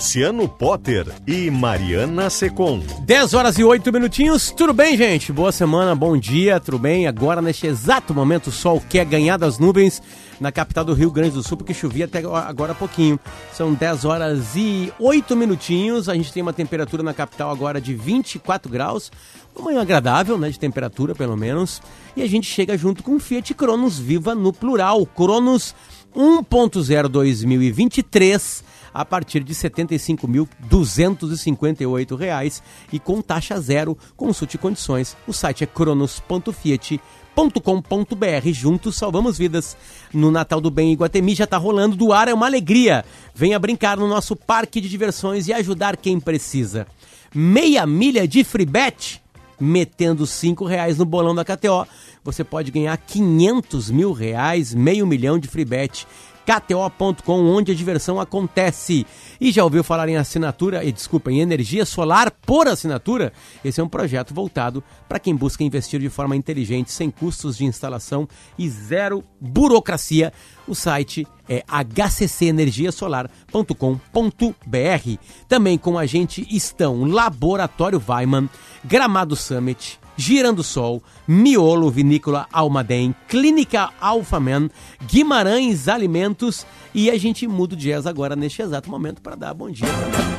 Luciano Potter e Mariana Secom. 10 horas e 8 minutinhos, tudo bem, gente? Boa semana, bom dia, tudo bem? Agora, neste exato momento, o sol quer ganhar das nuvens na capital do Rio Grande do Sul, porque chovia até agora há pouquinho. São 10 horas e 8 minutinhos, a gente tem uma temperatura na capital agora de 24 graus, uma manhã agradável, né, de temperatura pelo menos, e a gente chega junto com Fiat Cronos Viva no plural, Cronos 1.0 2023 a partir de R$ 75.258 e com taxa zero. Consulte condições. O site é cronos.fiat.com.br. Juntos salvamos vidas. No Natal do Bem Iguatemi já está rolando do ar, é uma alegria. Venha brincar no nosso parque de diversões e ajudar quem precisa. Meia milha de free bet, metendo cinco reais no bolão da KTO. Você pode ganhar 500 mil reais, meio milhão de free bet KTO.com, onde a diversão acontece. E já ouviu falar em assinatura, e desculpa, em energia solar por assinatura? Esse é um projeto voltado para quem busca investir de forma inteligente, sem custos de instalação e zero burocracia. O site é hccenergiasolar.com.br. Também com a gente estão Laboratório Weiman, Gramado Summit, Girando Sol, Miolo Vinícola Almaden, Clínica Alfaman, Guimarães Alimentos e a gente muda o jazz agora neste exato momento para dar bom dia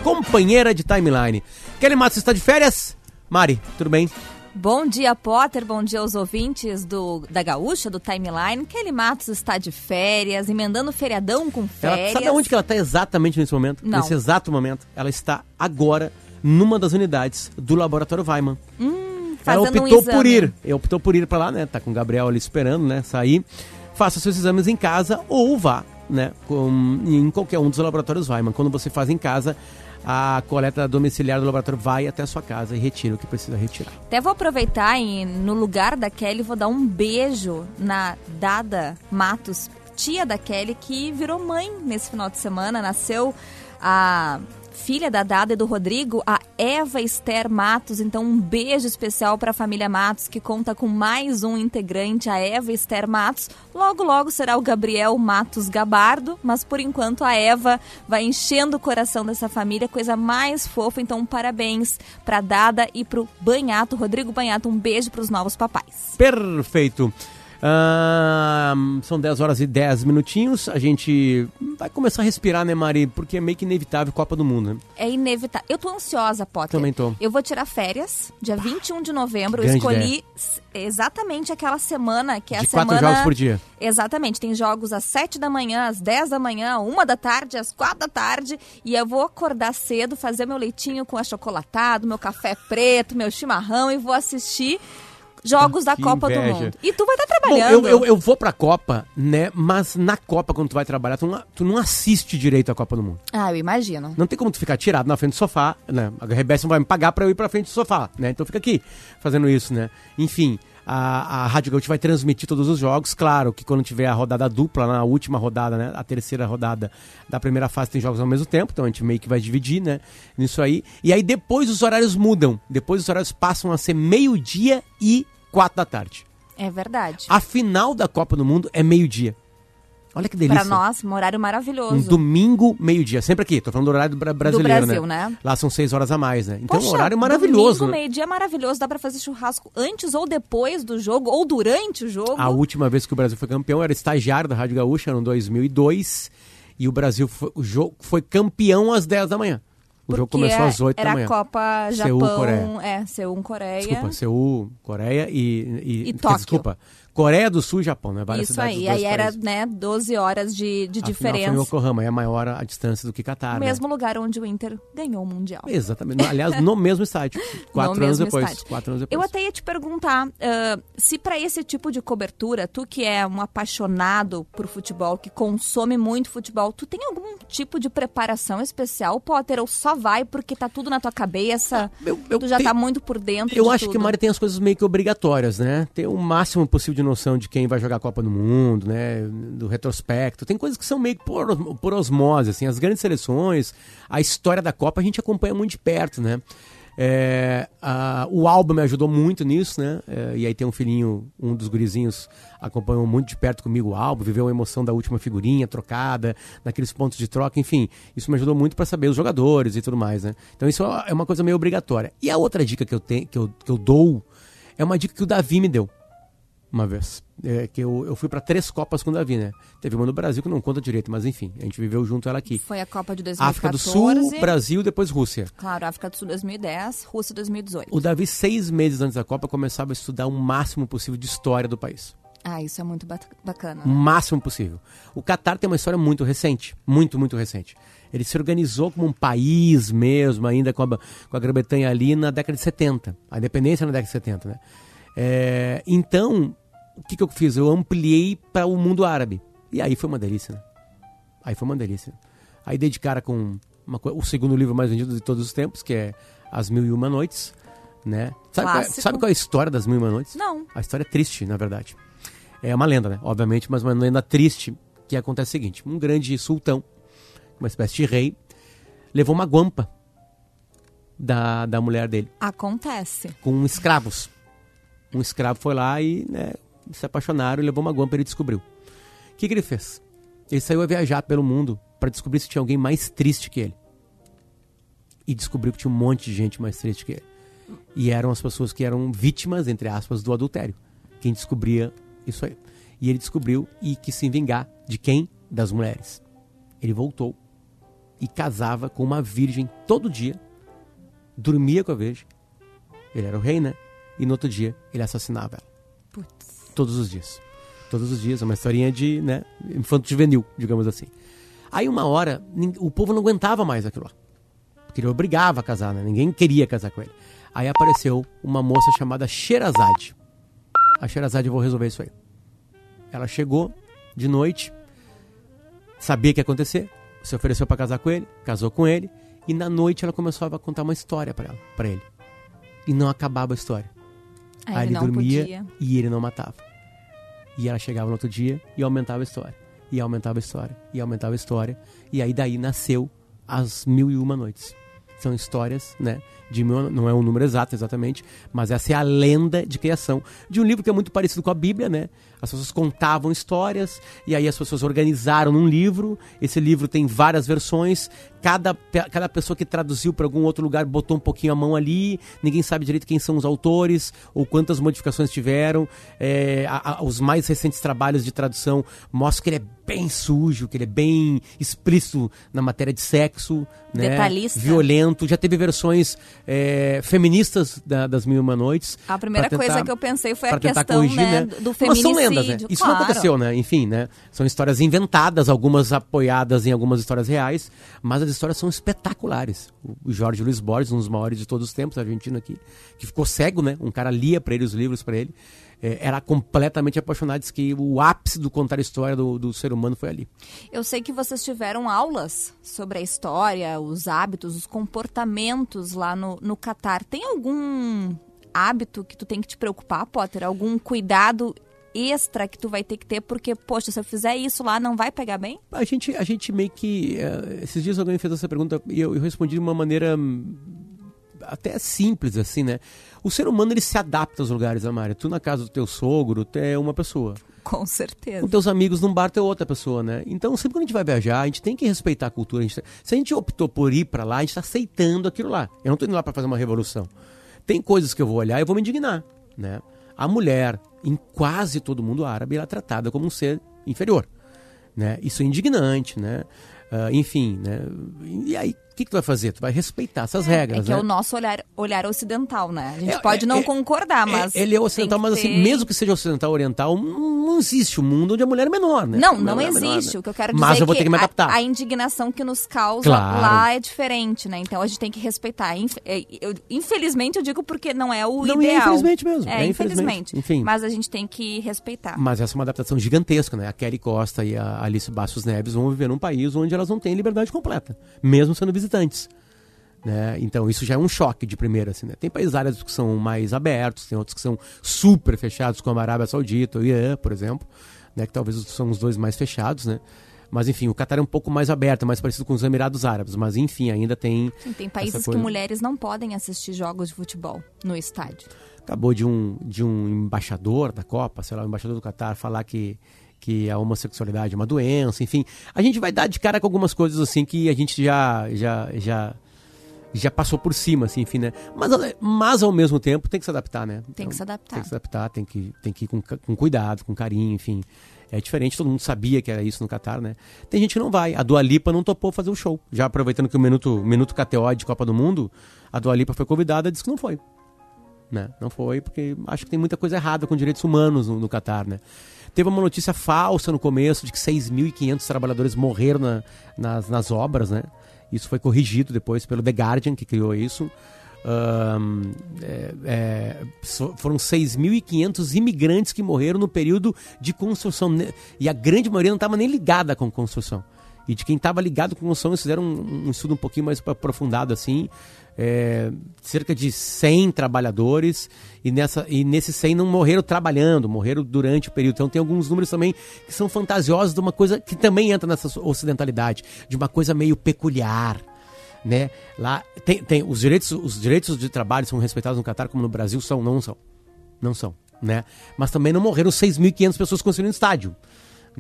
companheira de timeline. Kelly Matos está de férias? Mari, tudo bem? Bom dia, Potter. Bom dia aos ouvintes do, da Gaúcha, do Timeline. Kelly Matos está de férias, emendando feriadão com férias. Ela, sabe onde que ela está exatamente nesse momento? Não. Nesse exato momento. Ela está agora numa das unidades do Laboratório Weiman. Hum, Ela optou um por ir. Ela optou por ir para lá, né? Tá com o Gabriel ali esperando, né? Sair. Faça seus exames em casa ou vá, né? Com, em qualquer um dos laboratórios Weiman. Quando você faz em casa, a coleta domiciliar do laboratório vai até a sua casa e retira o que precisa retirar. Até vou aproveitar e no lugar da Kelly vou dar um beijo na Dada Matos, tia da Kelly, que virou mãe nesse final de semana. Nasceu a filha da Dada e do Rodrigo, a Eva Esther Matos. Então, um beijo especial para a família Matos, que conta com mais um integrante, a Eva Esther Matos. Logo, logo será o Gabriel Matos Gabardo, mas por enquanto a Eva vai enchendo o coração dessa família, coisa mais fofa. Então, parabéns para Dada e para o Banhato, Rodrigo Banhato. Um beijo para os novos papais. Perfeito. Ah, são 10 horas e 10 minutinhos. A gente vai começar a respirar, né, Mari? Porque é meio que inevitável Copa do Mundo, né? É inevitável. Eu tô ansiosa, Potter. Também tô. Eu vou tirar férias, dia 21 de novembro. Eu escolhi s- exatamente aquela semana que é a De quatro semana. jogos por dia. Exatamente. Tem jogos às 7 da manhã, às 10 da manhã, uma da tarde, às 4 da tarde. E eu vou acordar cedo, fazer meu leitinho com achocolatado, meu café preto, meu chimarrão e vou assistir jogos da Que Copa do inveja. Mundo. E tu vai estar Bom, trabalhando. eu, eu, eu vou pra Copa, né? Mas na Copa, quando tu vai trabalhar, tu não, tu não assiste direito a Copa do Mundo. Ah, eu imagino. Não tem como tu ficar tirado na frente do sofá, né? A não vai me pagar pra eu ir pra frente do sofá, né? Então fica aqui fazendo isso, né? Enfim, a, a Rádio Gaúcha vai transmitir todos os jogos. Claro que quando tiver a rodada dupla, na última rodada, né? A terceira rodada da primeira fase tem jogos ao mesmo tempo, então a gente meio que vai dividir, né? Nisso aí. E aí depois os horários mudam. Depois os horários passam a ser meio-dia e quatro da tarde. É verdade. A final da Copa do Mundo é meio-dia. Olha que delícia. Pra nós, um horário Um maravilhoso. domingo, meio-dia. Sempre aqui, tô falando do horário do bra- brasileiro, Brasil, né? né? Lá são seis horas a mais, né? Então, Poxa, um horário maravilhoso. Domingo, né? meio-dia é maravilhoso. Dá pra fazer churrasco antes ou depois do jogo, ou durante o jogo. A última vez que o Brasil foi campeão era estagiário da Rádio Gaúcha, no 2002. E o Brasil foi, o jogo, foi campeão às 10 da manhã. O jogo Porque começou às 8 era da manhã. a Copa Seul, Japão, Coreia. é, Seul, Coreia. Desculpa, Seul, Coreia e. E, E Tóquio. Desculpa, Coreia do Sul e Japão, né? Várias Isso cidades aí. Aí era, países. né, 12 horas de, de A final foi em diferença. Yokohama, é maior a distância do que Catar, né? Mesmo lugar onde o Inter ganhou o Mundial. Exatamente. Aliás, no mesmo estádio. Quatro No anos depois. estádio. Quatro anos depois. Eu até ia te perguntar ah, se para esse tipo de cobertura, tu que é um apaixonado por futebol, que consome muito futebol, tu tem algum tipo de preparação especial, Potter, ou só vai porque tá tudo na tua cabeça, Eu- eu tu já tenho- tá muito por dentro Eu acho tudo. que Mari tem as coisas meio que obrigatórias, né? Ter o máximo possível de noção de quem vai jogar a Copa do Mundo, né? Do retrospecto. Tem coisas que são meio por, por osmose, assim. As grandes seleções, a história da Copa a gente acompanha muito de perto, né? É, a, o álbum me ajudou muito nisso, né? É, e aí tem um filhinho, um dos gurizinhos acompanhou muito de perto comigo o álbum, viveu a emoção da última figurinha trocada, naqueles pontos de troca, enfim. Isso me ajudou muito para saber os jogadores e tudo mais, né? Então isso é uma coisa meio obrigatória. E a outra dica que eu tenho, que eu, que eu dou, é uma dica que o Davi me deu uma vez. É, que eu, eu fui para três Copas com o Davi, né? Teve uma no Brasil que não conta direito, mas enfim, a gente viveu junto ela aqui. Foi a Copa de 2014. África do Sul, Brasil, depois Rússia. Claro, África do Sul 2010, Rússia 2018. O Davi, seis meses antes da Copa, começava a estudar o máximo possível de história do país. Ah, isso é muito bacana. O né? máximo possível. O Catar tem uma história muito recente, muito, muito recente. Ele se organizou como um país mesmo, ainda com a, com a Grã-Bretanha ali na década de 70. A independência na década de 70, né? É, então, o que, que eu fiz? Eu ampliei para o mundo árabe. E aí foi uma delícia, né? Aí foi uma delícia. Aí dei de cara com uma, o segundo livro mais vendido de todos os tempos, que é As Mil e Uma Noites, né? Sabe qual, é, sabe qual é a história das Mil e Uma Noites? Não. A história é triste, na verdade. É uma lenda, né? Obviamente, mas uma lenda triste que acontece o seguinte. Um grande sultão, uma espécie de rei, levou uma guampa da, da mulher dele. Acontece. Com escravos. Um escravo foi lá e né, se apaixonaram e levou uma guampa e ele descobriu. O que, que ele fez? Ele saiu a viajar pelo mundo para descobrir se tinha alguém mais triste que ele. E descobriu que tinha um monte de gente mais triste que ele. E eram as pessoas que eram vítimas, entre aspas, do adultério. Quem descobria isso aí. E ele descobriu e quis se vingar de quem? Das mulheres. Ele voltou e casava com uma virgem todo dia, dormia com a virgem. Ele era o rei, né? E no outro dia ele assassinava ela. Putz. Todos os dias. Todos os dias. É uma historinha de, né, infanto juvenil, digamos assim. Aí uma hora, o povo não aguentava mais aquilo lá. Porque ele obrigava a casar, né? Ninguém queria casar com ele. Aí apareceu uma moça chamada Sherazade. A Sherazade, eu vou resolver isso aí. Ela chegou de noite, sabia o que ia acontecer, se ofereceu para casar com ele, casou com ele, e na noite ela começou a contar uma história para ele. E não acabava a história. Aí, Aí ele, ele dormia podia. e ele não matava. E ela chegava no outro dia e aumentava a história. E aumentava a história. E aumentava a história. E aí daí nasceu as mil e uma noites. São histórias, né? De não é um número exato exatamente, mas essa é a lenda de criação de um livro que é muito parecido com a Bíblia, né? As pessoas contavam histórias e aí as pessoas organizaram num livro. Esse livro tem várias versões. Cada, cada pessoa que traduziu para algum outro lugar botou um pouquinho a mão ali. Ninguém sabe direito quem são os autores ou quantas modificações tiveram. É, a, a, os mais recentes trabalhos de tradução mostram que ele é bem sujo, que ele é bem explícito na matéria de sexo, né? Detalhista. violento. Já teve versões é, feministas da, das Mil e Uma Noites. A primeira tentar, coisa que eu pensei foi a questão corrigir, né, do feminicídio lendas, né? Isso claro. não aconteceu, né? Enfim, né? São histórias inventadas, algumas apoiadas em algumas histórias reais, mas as histórias são espetaculares. O Jorge Luiz Borges, um dos maiores de todos os tempos, argentino aqui, que ficou cego, né? Um cara lia para ele os livros para ele. É, era completamente apaixonado, diz que o ápice do contar a história do, do ser humano foi ali. Eu sei que vocês tiveram aulas sobre a história, os hábitos, os comportamentos lá no, no Catar. Tem algum hábito que tu tem que te preocupar, Potter? Algum cuidado extra que tu vai ter que ter, porque, poxa, se eu fizer isso lá, não vai pegar bem? A gente, a gente meio que. Uh, esses dias alguém fez essa pergunta e eu, eu respondi de uma maneira até simples, assim, né? O ser humano ele se adapta aos lugares, Amária. Tu na casa do teu sogro, tu é uma pessoa. Com certeza. Com teus amigos num bar, tu é outra pessoa, né? Então, sempre quando a gente vai viajar, a gente tem que respeitar a cultura. A tá, se a gente optou por ir para lá, a gente está aceitando aquilo lá. Eu não tô indo lá para fazer uma revolução. Tem coisas que eu vou olhar e vou me indignar, né? A mulher, em quase todo mundo árabe, ela é tratada como um ser inferior. Né? Isso é indignante, né? Uh, enfim, né? E aí, que, que tu vai fazer? Tu vai respeitar essas é, regras, É que né? é o nosso olhar, olhar ocidental, né? A gente é, pode é, não é, concordar, é, mas... ele é ocidental, mas assim, ter... mesmo que seja ocidental oriental, não existe um mundo onde a mulher é menor, né? Não, não existe. Menor, né? O que eu quero dizer mas eu vou ter que me adaptar. A, a indignação que nos causa claro. lá é diferente, né? Então a gente tem que respeitar. Infelizmente eu digo porque não é o não, ideal. Não, é infelizmente mesmo. É, infelizmente. Enfim. Mas a gente tem que respeitar. Mas essa é uma adaptação gigantesca, né? A Kelly Costa e a Alice Bastos Neves vão viver num país onde elas não têm liberdade completa, mesmo sendo visitantes. Né? Então, isso já é um choque de primeira. Assim, né? Tem países árabes que são mais abertos, tem outros que são super fechados, como a Arábia Saudita, o Irã, por exemplo, né? que talvez são os dois mais fechados. Né? Mas enfim, o Catar é um pouco mais aberto, mais parecido com os Emirados Árabes. Mas enfim, ainda tem. Sim, tem países que mulheres não podem assistir jogos de futebol no estádio. Acabou de um, de um embaixador da Copa, sei lá, o embaixador do Catar, falar que, que a homossexualidade é uma doença, enfim. A gente vai dar de cara com algumas coisas assim que a gente já. já, já já passou por cima, assim, enfim, né? Mas, mas ao mesmo tempo tem que se adaptar, né? Tem que se adaptar. Tem que se adaptar, tem que, tem que ir com, com cuidado, com carinho, enfim. É diferente, todo mundo sabia que era isso no Catar, né? Tem gente que não vai. A Dua Lipa não topou fazer o show. Já aproveitando que o Minuto, minuto KTO de Copa do Mundo, a Dua Lipa foi convidada e disse que não foi. Né? Não foi, porque acho que tem muita coisa errada com direitos humanos no, no Catar, né? Teve uma notícia falsa no começo de que 6.500 trabalhadores morreram na, nas, nas obras, né? Isso foi corrigido depois pelo The Guardian, que criou isso. Um, é, é, foram 6.500 imigrantes que morreram no período de construção. E a grande maioria não estava nem ligada com construção. E de quem estava ligado com construção, eles fizeram um, um, estudo um pouquinho mais aprofundado assim. É, cerca de 100 trabalhadores e, nessa, e nesses 100 não morreram trabalhando, morreram durante o período. Então tem alguns números também que são fantasiosos de uma coisa que também entra nessa ocidentalidade, de uma coisa meio peculiar né? Lá tem, tem os direitos, os direitos de trabalho são respeitados no Catar como no Brasil são, não são. Não são, né? Mas também não morreram 6.500 pessoas construindo estádio.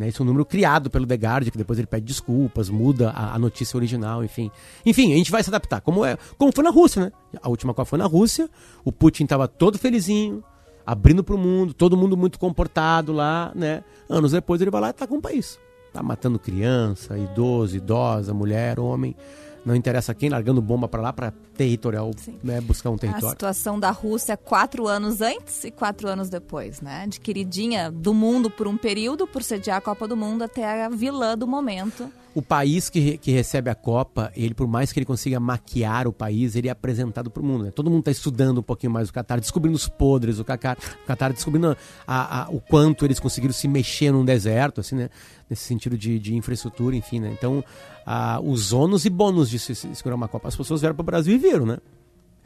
Né? Isso é um número criado pelo The Guardian, que depois ele pede desculpas, muda a, a, notícia original, enfim. Enfim, a gente vai se adaptar. Como, é, como foi na Rússia, né? A última Copa foi na Rússia, o Putin estava todo felizinho, abrindo para o mundo, todo mundo muito comportado lá, né? Anos depois ele vai lá e tá com o país. Tá matando criança, idoso, idosa, mulher, homem não interessa quem, largando bomba para lá para territorial, né, buscar um território. A situação da Rússia quatro anos antes e quatro anos depois, né? De queridinha do mundo por um período, por sediar a Copa do Mundo, até a vilã do momento o país que, que recebe a Copa, ele por mais que ele consiga maquiar o país, ele é apresentado para o mundo. Né? Todo mundo está estudando um pouquinho mais o Qatar, descobrindo os podres do Qatar, o Qatar descobrindo a, a, o quanto eles conseguiram se mexer num deserto, assim, né? Nesse sentido de, de infraestrutura, enfim, né? Então, a, os ônus e bônus de se, se segurar uma Copa. As pessoas vieram para o Brasil e viram, né?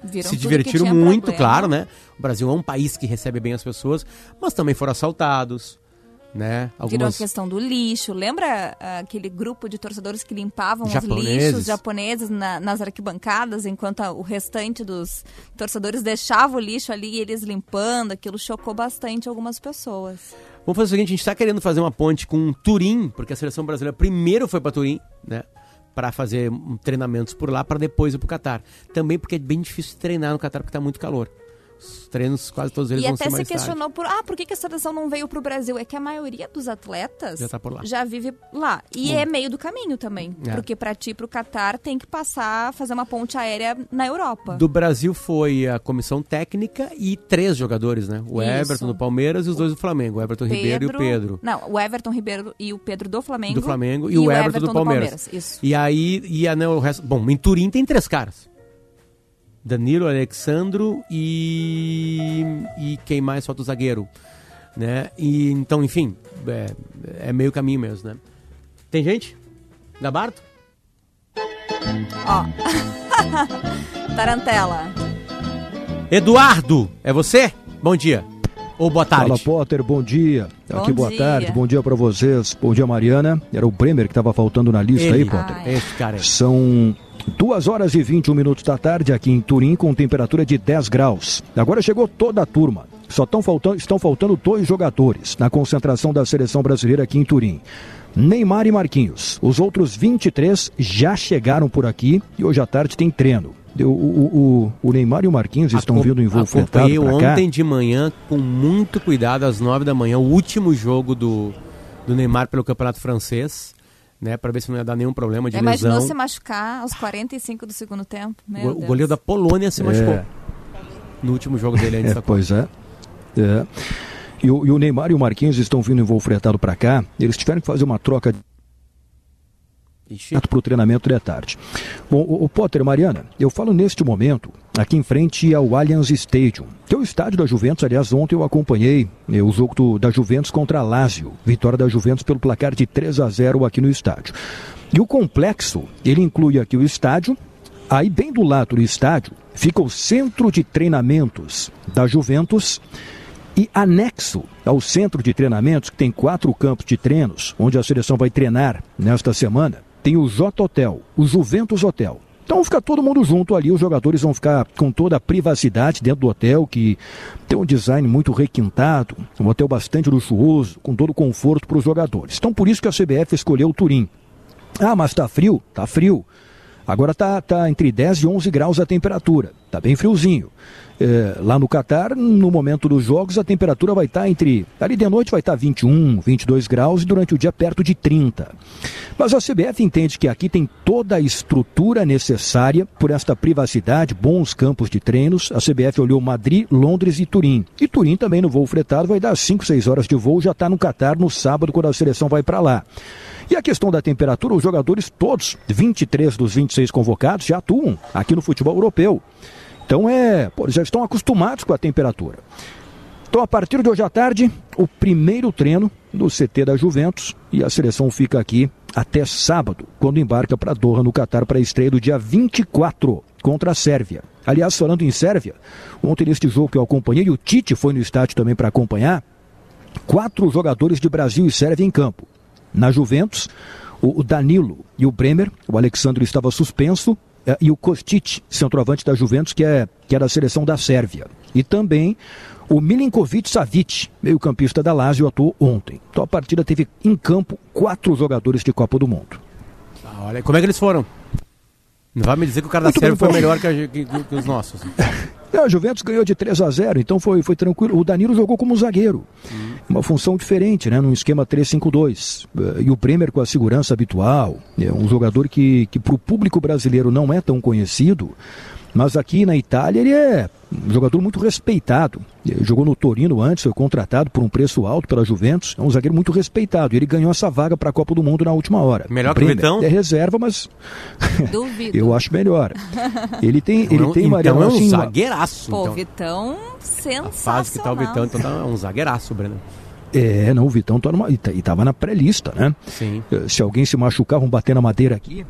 Viram se divertiram muito, problema. claro, né? O Brasil é um país que recebe bem as pessoas, mas também foram assaltados, né? Algumas... Virou a questão do lixo. Lembra uh, aquele grupo de torcedores que limpavam japoneses. os lixos japoneses na, nas arquibancadas, enquanto o restante dos torcedores deixava o lixo ali e eles limpando? Aquilo chocou bastante algumas pessoas. Vamos fazer o seguinte, a gente está querendo fazer uma ponte com Turim, porque a seleção brasileira primeiro foi para Turim, né? Para fazer treinamentos por lá, para depois ir para o Catar. Também porque é bem difícil treinar no Catar, porque está muito calor. Os treinos, quase todos eles e vão ser mais E até se questionou tarde. por, ah, por que, que a seleção não veio pro Brasil? É que a maioria dos atletas já, tá por lá. já vive lá. E Bom. é meio do caminho também. É. Porque para ti, pro Catar, tem que passar, fazer uma ponte aérea na Europa. Do Brasil foi a comissão técnica e três jogadores, né? O Isso. Everton do Palmeiras e os dois do Flamengo. O Everton Pedro, Ribeiro e o Pedro. Não, o Everton Ribeiro e o Pedro do Flamengo. Do Flamengo e, e o, Everton, Everton do, Palmeiras. do Palmeiras. Isso. E aí, ia, né, o resto... Bom, em Turim tem três caras. Danilo, Alexandro e, e quem mais falta o zagueiro, né? E então, enfim, é, é meio caminho mesmo, né? Tem gente? Gabarto? Ó. Tarantela. Eduardo, é você? Bom dia. Ou boa tarde. Fala, Potter, bom dia. Bom Aqui, boa dia. tarde, bom dia para vocês. Bom dia, Mariana. Era o Bremer que estava faltando na lista Ele. aí, Potter. Ah, esse cara aí. São Duas horas e 21 minutos da tarde aqui em Turim com temperatura de 10 graus. Agora chegou toda a turma. Só estão faltando, estão faltando dois jogadores na concentração da seleção brasileira aqui em Turim. Neymar e Marquinhos. Os outros 23 já chegaram por aqui e hoje à tarde tem treino. O, o, o, o Neymar e o Marquinhos estão vindo em voo fretado ontem de manhã com muito cuidado às 9 da manhã, o último jogo do, do Neymar pelo Campeonato Francês né, para ver se não ia dar nenhum problema de Imaginou lesão. se machucar aos 45 do segundo tempo? Meu o, o goleiro da Polônia se machucou é. no último jogo dele antes é, Pois é. é. E, o, e o Neymar e o Marquinhos estão vindo em voo fretado para cá. Eles tiveram que fazer uma troca de para o treinamento de tarde. Bom, o, o Potter, Mariana, eu falo neste momento aqui em frente ao Allianz Stadium, que é o estádio da Juventus. Aliás, ontem eu acompanhei eh, o jogo do, da Juventus contra a Lazio, vitória da Juventus pelo placar de 3 a 0 aqui no estádio. E o complexo, ele inclui aqui o estádio, Aí, bem do lado do estádio, fica o centro de treinamentos da Juventus e anexo ao centro de treinamentos, que tem quatro campos de treinos, onde a seleção vai treinar nesta semana, tem o J Hotel, o Juventus Hotel. Então fica todo mundo junto ali, os jogadores vão ficar com toda a privacidade dentro do hotel, que tem um design muito requintado, um hotel bastante luxuoso, com todo o conforto para os jogadores. Então por isso que a CBF escolheu o Turim. Ah, mas tá frio? Tá frio. Agora tá, tá entre 10 e 11 graus a temperatura, tá bem friozinho. É, lá no Catar, no momento dos jogos, a temperatura vai estar tá entre. Ali de noite vai estar tá 21, 22 graus e durante o dia perto de 30. Mas a CBF entende que aqui tem toda a estrutura necessária por esta privacidade, bons campos de treinos. A CBF olhou Madrid, Londres e Turim. E Turim também no voo fretado vai dar 5, 6 horas de voo, já está no Catar no sábado, quando a seleção vai para lá. E a questão da temperatura, os jogadores todos, 23 dos 26 convocados, já atuam aqui no futebol europeu. Então é, pô, já estão acostumados com a temperatura. Então, a partir de hoje à tarde, o primeiro treino do CT da Juventus e a seleção fica aqui até sábado, quando embarca para Doha, no Catar, para a estreia do dia 24 contra a Sérvia. Aliás, falando em Sérvia, ontem neste jogo que eu acompanhei, o Tite foi no estádio também para acompanhar, quatro jogadores de Brasil e Sérvia em campo. Na Juventus, o Danilo e o Bremer, o Alexandre estava suspenso, é, e o Kostic, centroavante da Juventus, que é, que é da seleção da Sérvia. E também o Milinkovic Savic, meio-campista da Lazio, atuou ontem. Então a partida teve em campo quatro jogadores de Copa do Mundo. Ah, olha, como é que eles foram? Não vai me dizer que o cara Muito da Sérvia foi melhor que, que, que os nossos. É, a Juventus ganhou de 3 a 0, então foi, foi tranquilo. O Danilo jogou como zagueiro. Uhum. Uma função diferente, né? Num esquema 3-5-2. Eh, e o Bremer com a segurança habitual. É um jogador que, que para o público brasileiro não é tão conhecido, mas aqui na Itália ele é um jogador muito respeitado. Ele jogou no Torino antes, foi contratado por um preço alto pela Juventus. É um zagueiro muito respeitado. E ele ganhou essa vaga para a Copa do Mundo na última hora. Melhor que o Vitão? É reserva, mas Duvido. eu acho melhor. Ele tem, ele então, tem Mariano, então é um assim, zagueiraço. Pô, então. Vitão sensacional. A fase que tá o Vitão, então tá um zagueiraço, Breno. É, não, o Vitão tá numa, e estava na pré-lista, né? Sim. Eh, se alguém se machucar, vão bater na madeira aqui.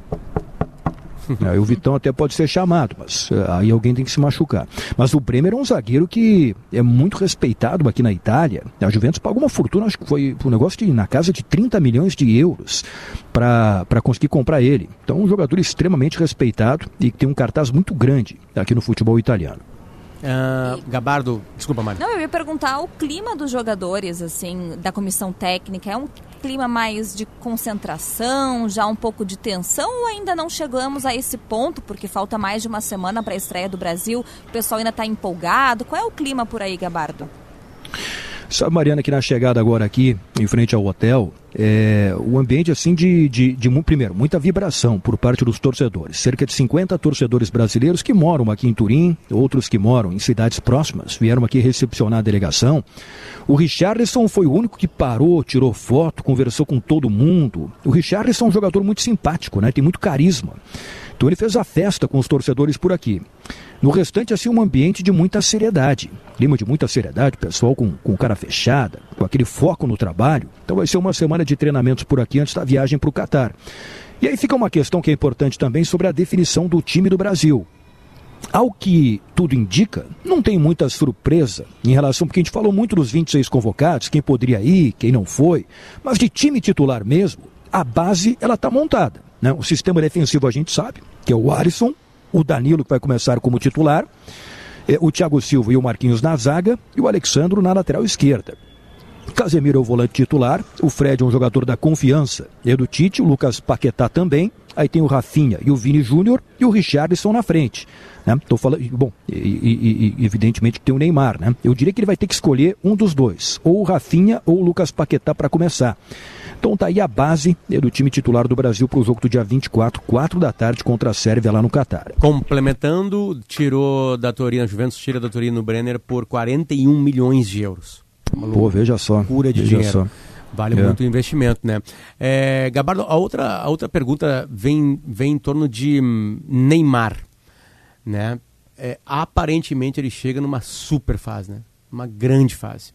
O Vitão até pode ser chamado, mas uh, aí alguém tem que se machucar. Mas o Bremer é um zagueiro que é muito respeitado aqui na Itália. A Juventus pagou uma fortuna, acho que foi um negócio de, na casa de 30 milhões de euros para conseguir comprar ele. Então, um jogador extremamente respeitado e que tem um cartaz muito grande aqui no futebol italiano. Uh, Gabardo, desculpa, Mari. Não, eu ia perguntar o clima dos jogadores, assim, da comissão técnica. É um clima mais de concentração, já um pouco de tensão ou ainda não chegamos a esse ponto, porque falta mais de uma semana para a estreia do Brasil? O pessoal ainda está empolgado? Qual é o clima por aí, Gabardo? Sabe, Mariana, que na chegada agora aqui, em frente ao hotel, é, o ambiente assim de, de, de, primeiro, muita vibração por parte dos torcedores. Cerca de 50 torcedores brasileiros que moram aqui em Turim, outros que moram em cidades próximas, vieram aqui recepcionar a delegação. O Richarlison foi o único que parou, tirou foto, conversou com todo mundo. O Richarlison é um jogador muito simpático, né? Tem muito carisma. Então ele fez a festa com os torcedores por aqui. No restante, assim, um ambiente de muita seriedade. Clima de muita seriedade, pessoal com, com cara fechada, com aquele foco no trabalho. Então vai ser uma semana de treinamentos por aqui antes da viagem para o Catar. E aí fica uma questão que é importante também sobre a definição do time do Brasil. Ao que tudo indica, não tem muita surpresa em relação, porque a gente falou muito dos 26 convocados, quem poderia ir, quem não foi, mas de time titular mesmo, a base ela está montada. Né? O sistema defensivo a gente sabe, que é o Alisson, o Danilo que vai começar como titular, é, o Thiago Silva e o Marquinhos na zaga e o Alexandro na lateral esquerda. Casemiro é o volante titular, o Fred é um jogador da confiança, é do Tite, o Lucas Paquetá também, aí tem o Rafinha e o Vini Júnior e o Richardson na frente. Né? Tô falando, bom, e, e, e, evidentemente tem o Neymar, né? Eu diria que ele vai ter que escolher um dos dois, ou o Rafinha ou o Lucas Paquetá para começar. Então tá aí a base né, do time titular do Brasil para o jogo do dia 24, 4 da tarde contra a Sérvia lá no Catar. Complementando, tirou da Torino, Juventus tira da Torino Brenner por 41 milhões de euros. Uma Pô, veja só. Cura de veja dinheiro. Só. Vale é. muito o investimento, né? É, Gabardo, a outra, a outra pergunta vem, vem em torno de hum, Neymar, né? É, aparentemente ele chega numa super fase, né? Uma grande fase.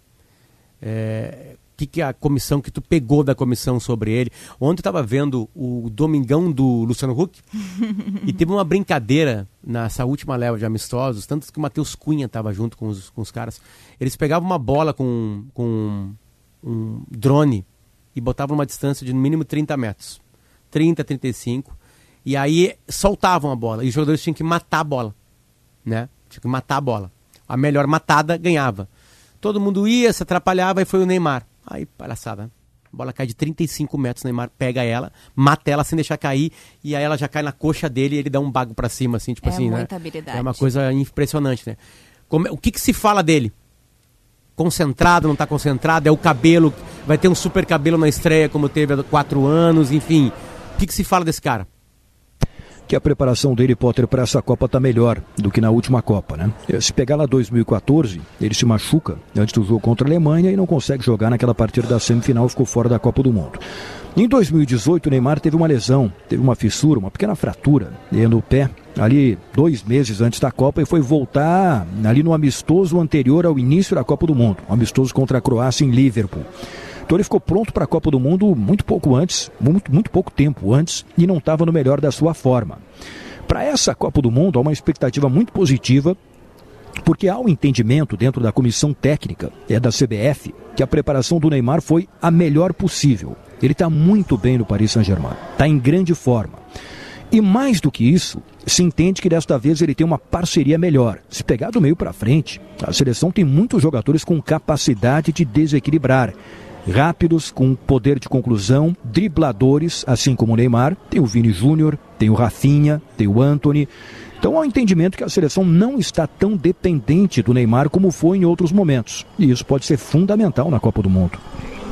É, que, que a comissão que tu pegou da comissão sobre ele. Ontem eu estava vendo o Domingão do Luciano Huck e teve uma brincadeira nessa última leva de amistosos, tanto que o Matheus Cunha estava junto com os, com os caras. Eles pegavam uma bola com, com um drone e botavam uma distância de no mínimo 30 metros. 30, 35. E aí soltavam a bola. E os jogadores tinham que matar a bola. Né? Tinham que matar a bola. A melhor matada ganhava. Todo mundo ia, se atrapalhava e foi o Neymar. Aí, palhaçada. A bola cai de 35 metros, Neymar pega ela, mata ela sem deixar cair, e aí ela já cai na coxa dele e ele dá um bago para cima, assim, tipo é assim, muita né? habilidade. É uma coisa impressionante, né? Como, o que, que se fala dele? Concentrado, não tá concentrado? É o cabelo, vai ter um super cabelo na estreia, como teve há quatro anos, enfim. O que, que se fala desse cara? Que a preparação dele, Potter, para essa Copa está melhor do que na última Copa, né? Se pegar lá 2014, ele se machuca antes do jogo contra a Alemanha e não consegue jogar naquela partida da semifinal, ficou fora da Copa do Mundo. Em 2018, o Neymar teve uma lesão, teve uma fissura, uma pequena fratura no pé, ali dois meses antes da Copa, e foi voltar ali no amistoso anterior ao início da Copa do Mundo, um amistoso contra a Croácia em Liverpool. Ele ficou pronto para a Copa do Mundo muito pouco antes, muito, muito pouco tempo antes, e não estava no melhor da sua forma. Para essa Copa do Mundo há uma expectativa muito positiva, porque há um entendimento dentro da comissão técnica é da CBF que a preparação do Neymar foi a melhor possível. Ele está muito bem no Paris Saint-Germain, está em grande forma. E mais do que isso, se entende que desta vez ele tem uma parceria melhor. Se pegar do meio para frente, a seleção tem muitos jogadores com capacidade de desequilibrar rápidos, com poder de conclusão, dribladores, assim como o Neymar. Tem o Vini Júnior, tem o Rafinha, tem o Anthony. Então há um entendimento que a seleção não está tão dependente do Neymar como foi em outros momentos. E isso pode ser fundamental na Copa do Mundo.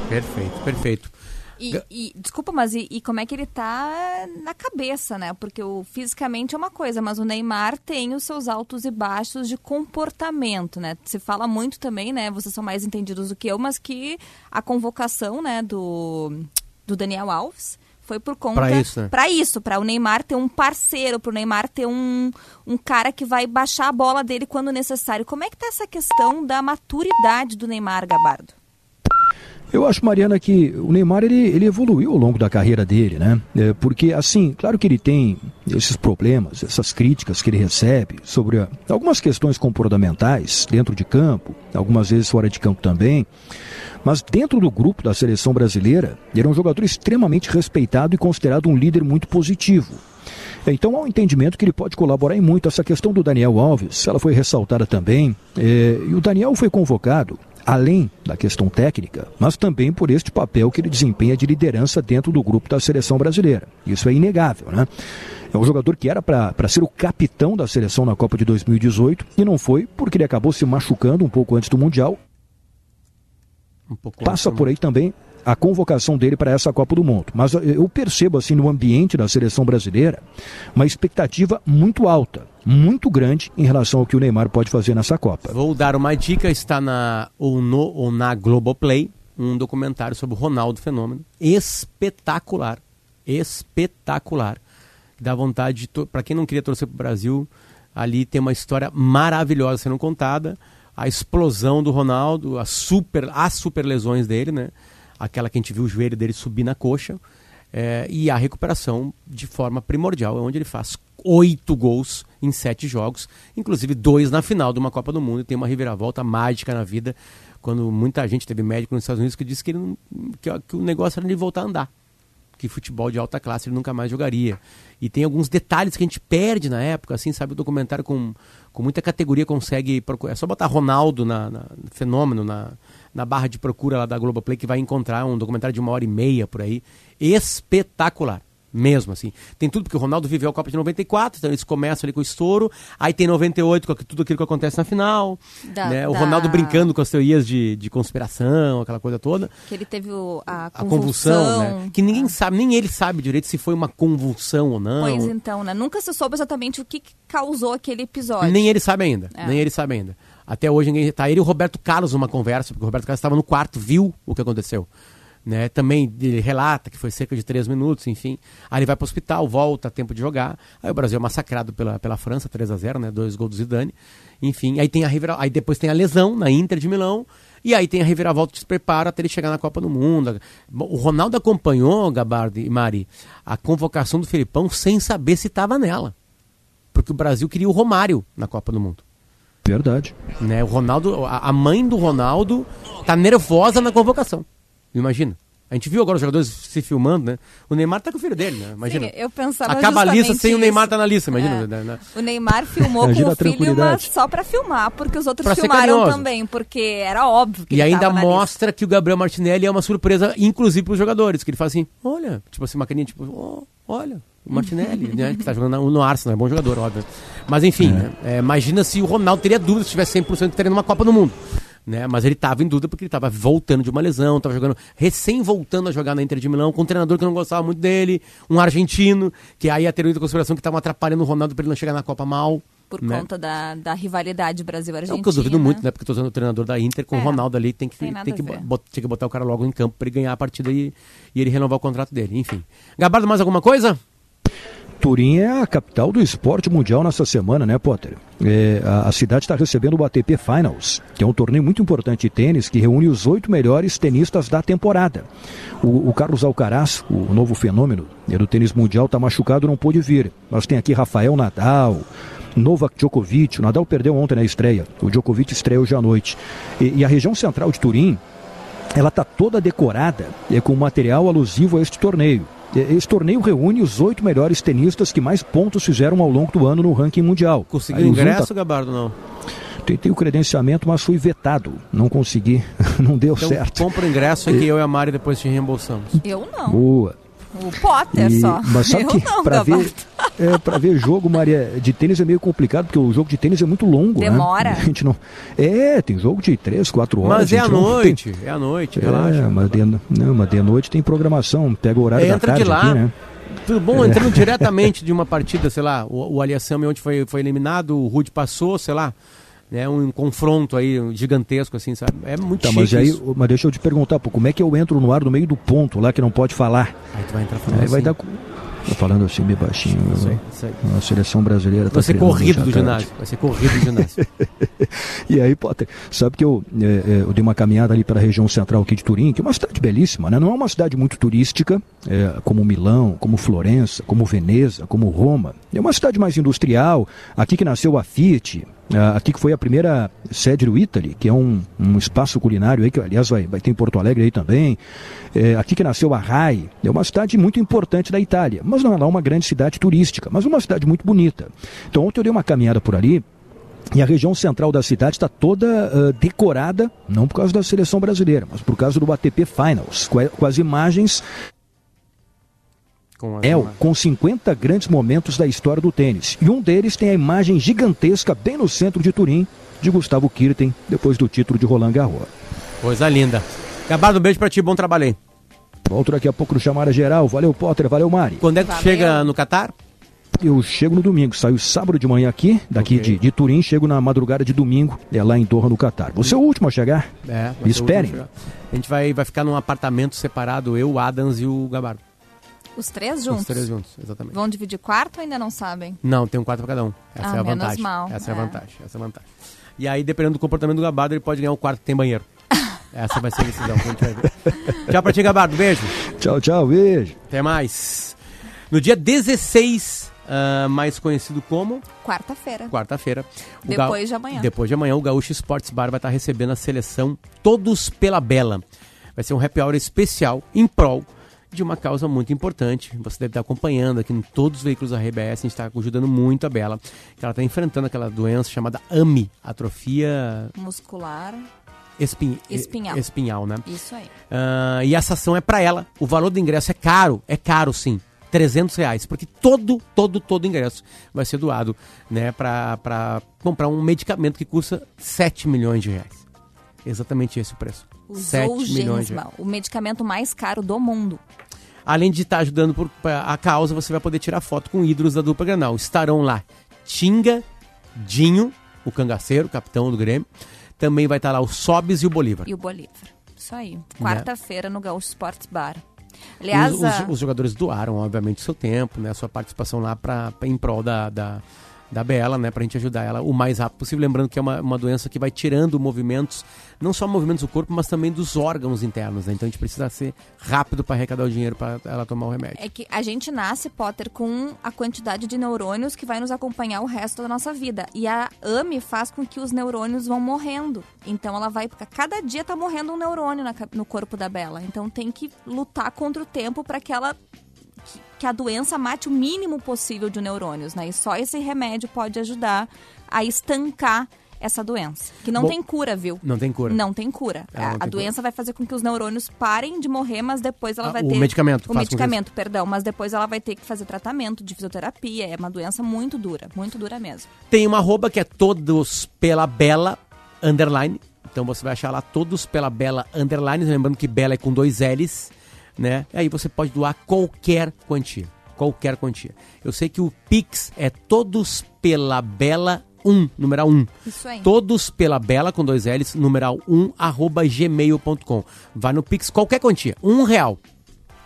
Perfeito, perfeito. E, e, desculpa, mas e, e, como é que ele tá na cabeça, né? Porque o fisicamente é uma coisa, mas o Neymar tem os seus altos e baixos de comportamento, né? Se fala muito também, né? Vocês são mais entendidos do que eu, mas que a convocação, né, do, do Daniel Alves foi por conta para isso, né? para isso, para o Neymar ter um parceiro, para o Neymar ter um, um cara que vai baixar a bola dele quando necessário. Como é que tá essa questão da maturidade do Neymar, Gabardo? Eu acho, Mariana, que o Neymar ele, ele evoluiu ao longo da carreira dele, né? É, porque, assim, claro que ele tem esses problemas, essas críticas que ele recebe sobre a, algumas questões comportamentais dentro de campo, algumas vezes fora de campo também. Mas dentro do grupo da seleção brasileira, ele é um jogador extremamente respeitado e considerado um líder muito positivo. Então há um entendimento que ele pode colaborar em muito. Essa questão do Daniel Alves, ela foi ressaltada também. É, e o Daniel foi convocado além da questão técnica, mas também por este papel que ele desempenha de liderança dentro do grupo da seleção brasileira. Isso é inegável, né? É um jogador que era para ser o capitão da seleção na Copa de 2018 e não foi porque ele acabou se machucando um pouco antes do Mundial. Um Passa por aí também a convocação dele para essa Copa do Mundo. Mas eu percebo, assim, no ambiente da seleção brasileira, uma expectativa muito alta, muito grande em relação ao que o Neymar pode fazer nessa Copa. Vou dar uma dica, está na ou no ou na Globoplay, um documentário sobre o Ronaldo Fenômeno. Espetacular. Espetacular. Dá vontade de. Para quem não queria torcer para o Brasil, ali tem uma história maravilhosa sendo contada. A explosão do Ronaldo, as super, as super lesões dele, né? aquela que a gente viu o joelho dele subir na coxa, é, e a recuperação de forma primordial, é onde ele faz oito gols em sete jogos, inclusive dois na final de uma Copa do Mundo, e tem uma reviravolta mágica na vida, quando muita gente teve médico nos Estados Unidos que disse que, ele não, que, que o negócio era ele voltar a andar que futebol de alta classe ele nunca mais jogaria. E tem alguns detalhes que a gente perde na época, assim, sabe? O documentário com, com muita categoria consegue procurar. É só botar Ronaldo na, na fenômeno na, na barra de procura lá da Globoplay que vai encontrar um documentário de uma hora e meia por aí. Espetacular mesmo, assim. Tem tudo, porque o Ronaldo viveu a Copa de 94, então eles começam ali com o estouro, aí tem 98 com tudo aquilo que acontece na final, da, né? O da... Ronaldo brincando com as teorias de, de conspiração, aquela coisa toda. Que ele teve o, a, convulsão. a convulsão, né? Que ninguém ah. sabe, nem ele sabe direito se foi uma convulsão ou não. Pois então, né? Nunca se soube exatamente o que causou aquele episódio. Nem ele sabe ainda, é. nem ele sabe ainda. Até hoje ninguém tá ele e o Roberto Carlos numa conversa, porque o Roberto Carlos estava no quarto, viu o que aconteceu. Né? Também ele relata que foi cerca de três minutos, enfim. Aí ele vai para o hospital, volta, tempo de jogar. Aí o Brasil é massacrado pela, pela França, 3 a 0 né? Dois gols do Zidane. Enfim, aí tem a aí depois tem a lesão na Inter de Milão. E aí tem a reviravolta que se prepara até ele chegar na Copa do Mundo. O Ronaldo acompanhou, Gabardo e Mari, a convocação do Felipão sem saber se estava nela. Porque o Brasil queria o Romário na Copa do Mundo. Verdade. Né? O Ronaldo, a a mãe do Ronaldo tá nervosa na convocação. Imagina. A gente viu agora os jogadores se filmando, né? O Neymar tá com o filho dele, né? Imagina. Sim, eu pensava Acaba a lista sem o Neymar tá na lista, imagina. É. né, né? O Neymar filmou Imagina com o filho, mas só pra filmar, porque os outros Pra filmaram também, porque era óbvio que E ele ainda tava na lista. mostra que o Gabriel Martinelli é uma surpresa, inclusive para os jogadores, que ele fala assim, olha, tipo assim, uma carinha, tipo, "Ó, olha, o Martinelli, né, que tá jogando no- Arsenal, é bom jogador, óbvio. Mas enfim, né, é, imagina se o Ronaldo teria dúvida se tivesse 100% que estaria numa Copa do Mundo. Né? Mas ele estava em dúvida porque ele estava voltando de uma lesão, estava jogando, recém voltando a jogar na Inter de Milão, com um treinador que não gostava muito dele, um argentino, que aí a teoria da conspiração que estava atrapalhando o Ronaldo para ele não chegar na Copa mal. Por né? conta da, da rivalidade É Brasil-Argentina. o que eu duvido muito, né? Porque eu tô usando o treinador da Inter com É, o Ronaldo ali, tem que, tem tem que, a ver. bot- tinha que botar o cara logo em campo para ele ganhar a partida e, e ele renovar o contrato dele. Enfim. Gabardo, mais alguma coisa? Turim é a capital do esporte mundial nessa semana, né, Potter? É, a, a cidade está recebendo o ATP Finals, que é um torneio muito importante de tênis que reúne os oito melhores tenistas da temporada. O, o Carlos Alcaraz, o novo fenômeno é do tênis mundial, está machucado não pôde vir. Mas tem aqui Rafael Nadal, Novak Djokovic. O Nadal perdeu ontem na estreia. O Djokovic estreia hoje à noite. E, e a região central de Turim ela está toda decorada é, com material alusivo a este torneio. É, Esse torneio reúne os oito melhores tenistas que mais pontos fizeram ao longo do ano no ranking mundial. Conseguiu ingresso, junta- Gabardo, não? Tentei o credenciamento, mas fui vetado. Não consegui, não deu Então certo. compra o ingresso aí que eu e a Mari depois te reembolsamos. Eu não. Boa. O Potter E- só. mas sabe eu que não, para ver, é, pra ver jogo, Maria, de tênis é meio complicado, porque o jogo de tênis é muito longo. né? Demora. A gente não... É, tem jogo de três, quatro horas. Mas é a à não tem- noite, é à noite, relaxa. É, mas de, não, mas de noite tem programação, pega o horário da Entra tarde de lá. aqui, né? Tudo bom, entrando diretamente de uma partida, sei lá, o, o Aliassame ontem foi, foi eliminado, o Rude passou, sei lá, né, um confronto aí gigantesco, assim, sabe? É muito Tá, mas aí, mas deixa eu te perguntar, pô, como é que eu entro no ar no meio do ponto lá que não pode falar? Aí tu vai entrar falando Aí vai assim. dar. Tô falando assim, bem baixinho. Isso aí, né? isso aí. A seleção brasileira tá Vai ser corrido do ginásio, vai ser corrido do ginásio. E aí, Potter, sabe que eu, é, é, eu dei uma caminhada ali para a região central aqui de Turim, que é uma cidade belíssima, né? Não é uma cidade muito turística, é, como Milão, como Florença, como Veneza, como Roma. É uma cidade mais industrial, aqui que nasceu a Fiat, aqui que foi a primeira sede do Italy, que é um, um espaço culinário aí, que aliás vai, vai ter em Porto Alegre aí também. É, aqui que nasceu a RAI, é uma cidade muito importante da Itália, mas não é lá uma grande cidade turística, mas uma cidade muito bonita. Então ontem eu dei uma caminhada por ali, e a região central da cidade está toda ah, decorada, não por causa da seleção brasileira, mas por causa do ATP Finals, com a- com as imagens Com El, imagens. com 50 grandes momentos da história do tênis. E um deles tem a imagem gigantesca, bem no centro de Turim, de Gustavo Kirten, depois do título de Roland Garros. Coisa linda. Gabardo, um beijo pra ti, bom trabalho aí. Volto daqui a pouco no Chamada Geral. Valeu, Potter, valeu, Mari. Quando é que tu chega no Catar? Eu chego no domingo, saio sábado de manhã aqui, daqui Ok. de, de Turim, chego na madrugada de domingo, é lá em Doha, no Catar. Você é o último a chegar? É, Esperem. último a chegar. A gente vai, vai ficar num apartamento separado, eu, o Adams e o Gabardo. Os três juntos. Os três juntos, exatamente. Vão dividir quarto ou ainda não sabem? Não, tem um quarto pra cada um. Essa Ah, é a menos vantagem. mal, Essa é. a é. vantagem. Essa é a vantagem. E aí, dependendo do comportamento do Gabardo, ele pode ganhar um quarto que tem banheiro. Essa vai ser a decisão que a gente vai ver. Tchau pra ti, Gabardo. Beijo. Tchau, tchau, beijo. Até mais. No dia 16, ah, mais conhecido como Quarta-feira. quarta-feira. Depois de amanhã. Depois de amanhã, o Gaúcho Sports Bar vai estar recebendo a seleção Todos pela Bela. Vai ser um happy hour especial em prol de uma causa muito importante. Você deve estar acompanhando aqui em todos os veículos da RBS. A gente está ajudando muito a Bela. que Ela está enfrentando aquela doença chamada AMI, atrofia Muscular. espin... Espinhal. espinhal, né? Isso aí. Ah, e essa ação é para ela. O valor do ingresso é caro, é caro sim. 300 reais, porque todo, todo, todo ingresso vai ser doado, né, para comprar um medicamento que custa 7 milhões de reais. Exatamente esse o preço. 7 O milhões de o medicamento mais caro do mundo. Além de estar ajudando por, a causa, você vai poder tirar foto com ídolos da dupla Granal. Estarão lá Tinga, Dinho, o cangaceiro, capitão do Grêmio. Também vai estar lá o Sobes e o Bolívar. E o Bolívar. Isso Né? aí. Quarta-feira no Gaúcho Sports Bar. Aliás, os, os- os jogadores doaram, obviamente, o seu tempo, né, sua participação lá pra, pra- em prol da, da, da Bela, né, pra gente ajudar ela o mais rápido possível. Lembrando que é uma, uma doença que vai tirando movimentos, não só movimentos do corpo, mas também dos órgãos internos, né? Então a gente precisa ser rápido para arrecadar o dinheiro para ela tomar o remédio. É que a gente nasce, Potter, com a quantidade de neurônios que vai nos acompanhar o resto da nossa vida. E a AME faz com que os neurônios vão morrendo. Então ela vai. Cada dia tá morrendo um neurônio na, no corpo da Bela. Então tem que lutar contra o tempo para que ela que a doença mate o mínimo possível de neurônios, né? E só esse remédio pode ajudar a estancar essa doença. Que não Bom, tem cura, viu? Não tem cura. Não tem cura. Não a tem doença vai fazer com que os neurônios parem de morrer, mas depois ela Ah, vai o ter. medicamento O com que medicamento, perdão. Mas depois ela vai ter que fazer tratamento de fisioterapia. É uma doença muito dura. Muito dura mesmo. Tem uma arroba que é todos pela Bela underline. Então você vai achar lá todos pela Bela underline. Lembrando que Bela é com dois L's, né? Aí você pode doar qualquer quantia. Qualquer quantia. Eu sei que o Pix é todos pela Bela 1, numeral 1. Isso aí. Todos pela Bela com dois L's, numeral 1, arroba gmail.com. Vai no Pix, qualquer quantia, um real.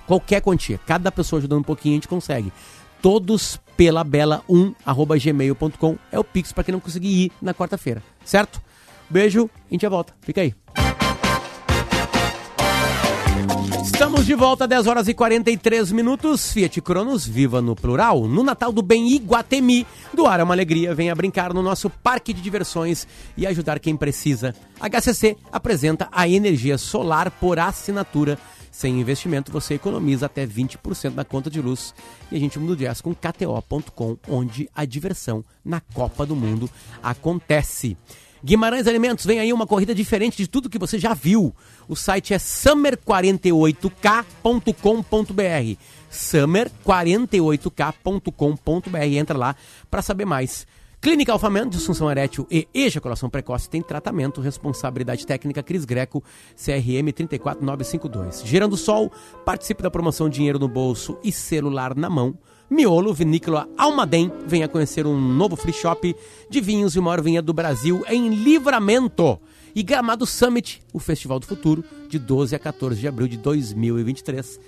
Qualquer quantia. Cada pessoa ajudando um pouquinho, a gente consegue. Todos pela Bela 1, arroba gmail.com. É o Pix para quem não conseguir ir na quarta-feira. Certo? Beijo, a gente já volta. Fica aí. Estamos de volta, 10 horas e 43 minutos. Fiat Cronos, viva no plural. No Natal do Bem Iguatemi, doar é uma alegria. Venha brincar no nosso parque de diversões e ajudar quem precisa. HCC apresenta a energia solar por assinatura. Sem investimento, você economiza até 20% na conta de luz. E a gente muda o jazz com KTO.com, onde a diversão na Copa do Mundo acontece. Guimarães Alimentos, vem aí uma corrida diferente de tudo que você já viu. O site é summer48k.com.br. Summer48k.com.br. Entra lá para saber mais. Clínica Alfaman, disfunção erétil e ejaculação precoce tem tratamento, responsabilidade técnica Cris Greco, CRM 34952. Gerando Sol, participe da promoção Dinheiro no Bolso e Celular na Mão. Miolo Vinícola Almaden, venha conhecer um novo free shop de vinhos e o maior vinha do Brasil em Livramento. E Gramado Summit, o Festival do Futuro, de 12 a 14 de abril de 2023.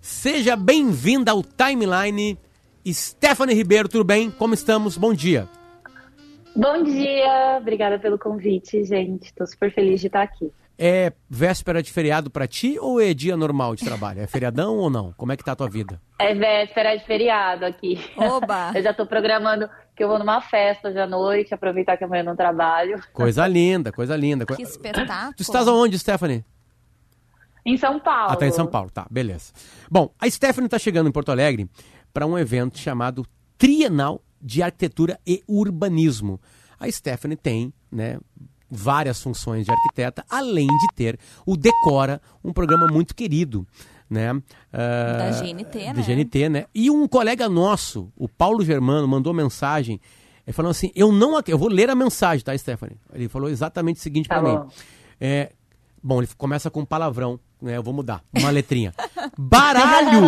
Seja bem-vinda ao Timeline. Stephanie Ribeiro, tudo bem? Como estamos? Bom dia. Bom dia, obrigada pelo convite, gente. Estou super feliz de estar aqui. É véspera de feriado pra ti ou é dia normal de trabalho? É feriadão ou não? Como é que tá a tua vida? É véspera de feriado aqui. Oba! Eu já estou programando que eu vou numa festa hoje à noite, aproveitar que amanhã eu não trabalho. Coisa linda, coisa linda. Que espetáculo. Tu estás aonde, Stephanie? Em São Paulo. Ah, tá em São Paulo, tá, beleza. Bom, a Stephanie tá chegando em Porto Alegre para um evento chamado Trienal de Arquitetura e Urbanismo. A Stephanie tem, né, várias funções de arquiteta, além de ter o Decora, um programa muito querido, né? ah, Da GNT, da né? GNT, né? E um colega nosso, o Paulo Germano, mandou mensagem ele falou assim: Eu não. ac- Eu vou ler a mensagem, tá, Stephanie? Ele falou exatamente o seguinte Tá pra bom. mim. É, bom, ele começa com palavrão, né? Eu vou mudar. Uma letrinha. Baralho!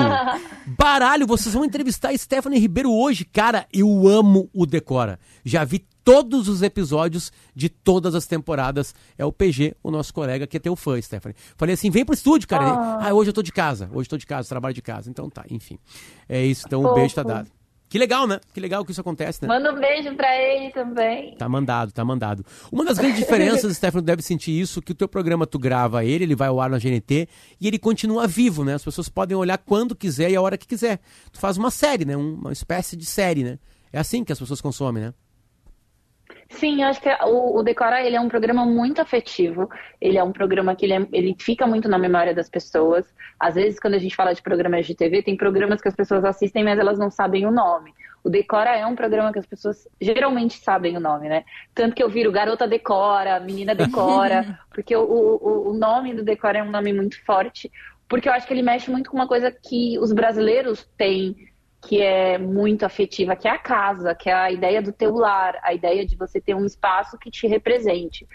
Baralho! Vocês vão entrevistar a Stephanie Ribeiro hoje. Cara, eu amo o Decora. Já vi todos os episódios de todas as temporadas. É o PG, o nosso colega, que é teu fã, Stephanie. Falei assim: vem pro estúdio, cara. Ele, ah, hoje eu tô de casa. Hoje eu tô de casa, trabalho de casa. Então tá, enfim. É isso, então o Fofo. beijo tá dado. Que legal, né? Que legal que isso acontece, né? Manda um beijo pra ele também. Tá mandado, tá mandado. Uma das grandes diferenças, Stefano, deve sentir isso, que o teu programa tu grava ele, ele vai ao ar na GNT e ele continua vivo, né? As pessoas podem olhar quando quiser e a hora que quiser. Tu faz uma série, né? Um- Uma espécie de série, né? É assim que as pessoas consomem, né? Sim, eu acho que o, o Decora ele é um programa muito afetivo. Ele é um programa que ele, é- ele fica muito na memória das pessoas. Às vezes, quando a gente fala de programas de TV, tem programas que as pessoas assistem, mas elas não sabem o nome. O Decora é um programa que as pessoas geralmente sabem o nome, né? Tanto que eu viro Garota Decora, Menina Decora, porque o, o, o nome do Decora é um nome muito forte, porque eu acho que ele mexe muito com uma coisa que os brasileiros têm que é muito afetiva, que é a casa, que é a ideia do teu lar, a ideia de você ter um espaço que te represente.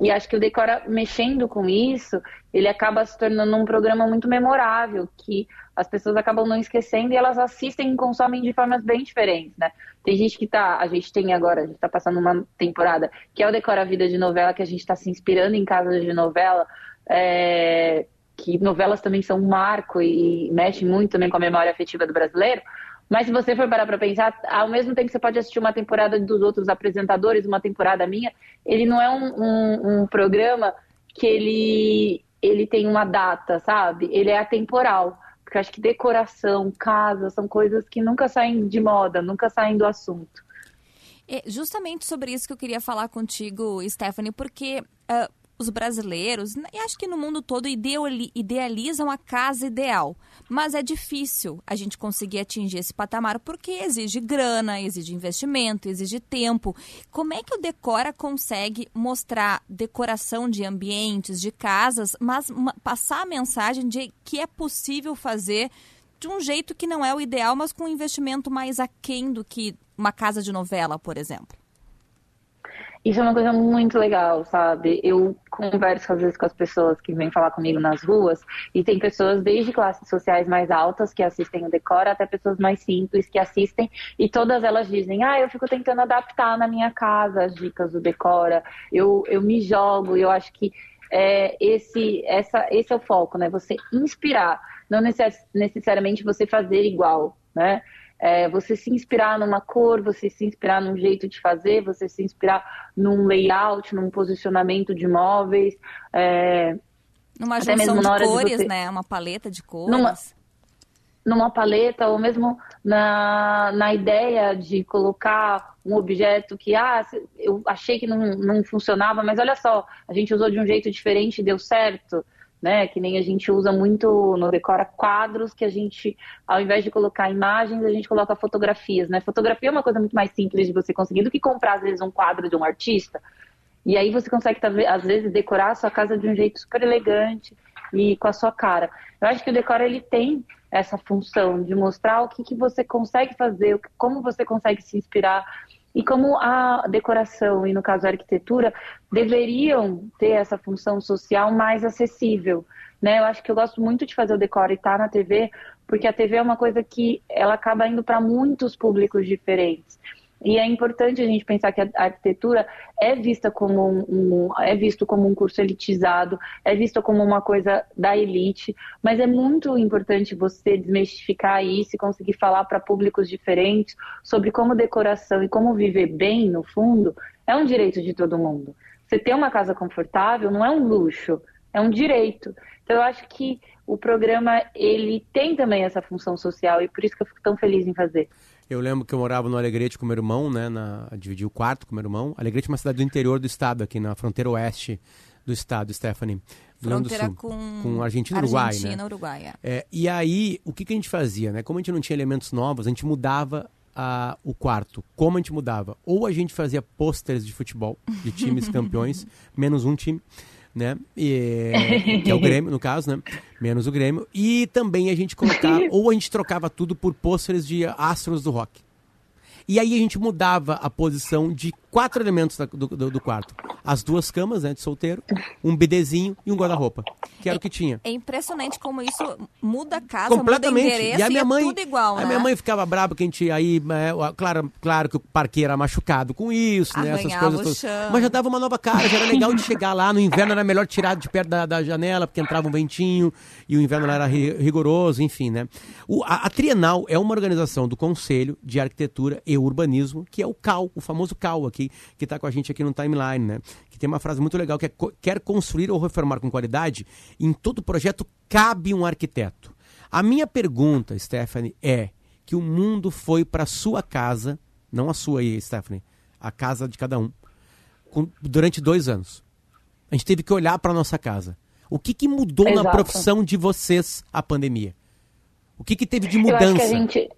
E acho que o Decora, mexendo com isso, ele acaba se tornando um programa muito memorável, que as pessoas acabam não esquecendo e elas assistem e consomem de formas bem diferentes, né? Tem gente que tá, a gente tem agora, a gente tá passando uma temporada, que é o Decora Vida de Novela, que a gente tá se inspirando em casas de novela, é, que novelas também são um marco e, mexem muito também com a memória afetiva do brasileiro, Mas se você for parar para pensar, ao mesmo tempo que você pode assistir uma temporada dos outros apresentadores, uma temporada minha, ele não é um, um, um programa que ele, ele tem uma data, sabe? Ele é atemporal. Porque eu acho que decoração, casa, são coisas que nunca saem de moda, nunca saem do assunto. É justamente sobre isso que eu queria falar contigo, Stephanie, porque uh, os brasileiros, e acho que no mundo todo, idealizam a casa ideal. Mas é difícil a gente conseguir atingir esse patamar porque exige grana, exige investimento, exige tempo. Como é que o Decora consegue mostrar decoração de ambientes, de casas, mas passar a mensagem de que é possível fazer de um jeito que não é o ideal, mas com um investimento mais aquém do que uma casa de novela, por exemplo? Isso é uma coisa muito legal, sabe? Eu converso às vezes com as pessoas que vêm falar comigo nas ruas e tem pessoas desde classes sociais mais altas que assistem o Decora até pessoas mais simples que assistem e todas elas dizem: "Ah, eu fico tentando adaptar na minha casa as dicas do Decora. Eu eu me jogo, eu acho que é, esse essa esse é o foco, né? Você inspirar, não necessariamente você fazer igual, né? É, você se inspirar numa cor, você se inspirar num jeito de fazer, você se inspirar num layout, num posicionamento de móveis. É, numa junção de cores, de você... né? Uma paleta de cores. Numa, numa paleta, ou mesmo na, na ideia de colocar um objeto que, ah, eu achei que não, não funcionava, mas olha só, a gente usou de um jeito diferente e deu certo né? Que nem a gente usa muito no Decora quadros que a gente, ao invés de colocar imagens, a gente coloca fotografias, né? Fotografia é uma coisa muito mais simples de você conseguir do que comprar, às vezes, um quadro de um artista. E aí você consegue, às vezes, decorar a sua casa de um jeito super elegante e com a sua cara. Eu acho que o Decora, ele tem essa função de mostrar o que, que você consegue fazer, como você consegue se inspirar e como a decoração e, no caso, a arquitetura deveriam ter essa função social mais acessível. Né? Eu acho que eu gosto muito de fazer o decoro e estar tá na TV, porque a TV é uma coisa que ela acaba indo para muitos públicos diferentes. E é importante a gente pensar que a arquitetura é vista como um, um, é visto como um curso elitizado, é visto como uma coisa da elite, mas é muito importante você desmistificar isso e conseguir falar para públicos diferentes sobre como decoração e como viver bem, no fundo, é um direito de todo mundo. Você ter uma casa confortável não é um luxo, é um direito. Então eu acho que o programa ele tem também essa função social e por isso que eu fico tão feliz em fazer. Eu lembro que eu morava no Alegrete com meu irmão, né? Na, dividi o quarto com meu irmão. Alegrete é uma cidade do interior do estado, aqui na fronteira oeste do estado, Stephanie. Fronteira Sul, com, com Argentina e Uruguai, Argentina, né? Uruguai, é. é. E aí, o que, que a gente fazia, né? Como a gente não tinha elementos novos, a gente mudava a, o quarto. Como a gente mudava? Ou a gente fazia pôsteres de futebol, de times campeões, menos um time né? E, que é o Grêmio, no caso, né? Menos o Grêmio. E também a gente colocava, ou a gente trocava tudo por pôsteres de astros do rock. E aí a gente mudava a posição de quatro elementos do, do, do, quarto. As duas camas, né, de solteiro, um bidezinho e um guarda-roupa. Que era é, o que tinha. É impressionante como isso muda a casa, Completamente. muda endereço e a minha é mãe, tudo igual, né? A minha mãe ficava brava que a gente aí, é, claro, claro que o parqueiro era machucado com isso, né, essas coisas todas. Chão. Mas já dava uma nova cara, já era legal de chegar lá. No inverno era melhor tirar de perto da, da janela, porque entrava um ventinho e o inverno lá era rigoroso, enfim, né? O, a, a Trienal é uma organização do Conselho de Arquitetura e Urbanismo, que é o CAL, o famoso CAL aqui, que está com a gente gente aqui no timeline, né? Que tem uma frase muito legal que é quer construir ou reformar com qualidade, em todo projeto cabe um arquiteto. A minha pergunta, Stephanie, é que o mundo foi para sua casa, não a sua aí, Stephanie, a casa de cada um, com, durante dois anos. A gente teve que olhar para nossa casa. O que, que mudou Exato. na profissão de vocês a pandemia? O que, que teve de mudança? Eu acho que a gente,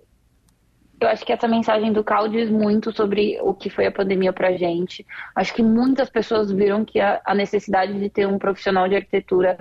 eu acho que essa mensagem do Cal diz muito sobre o que foi a pandemia para gente. Acho que muitas pessoas viram que a, a necessidade de ter um profissional de arquitetura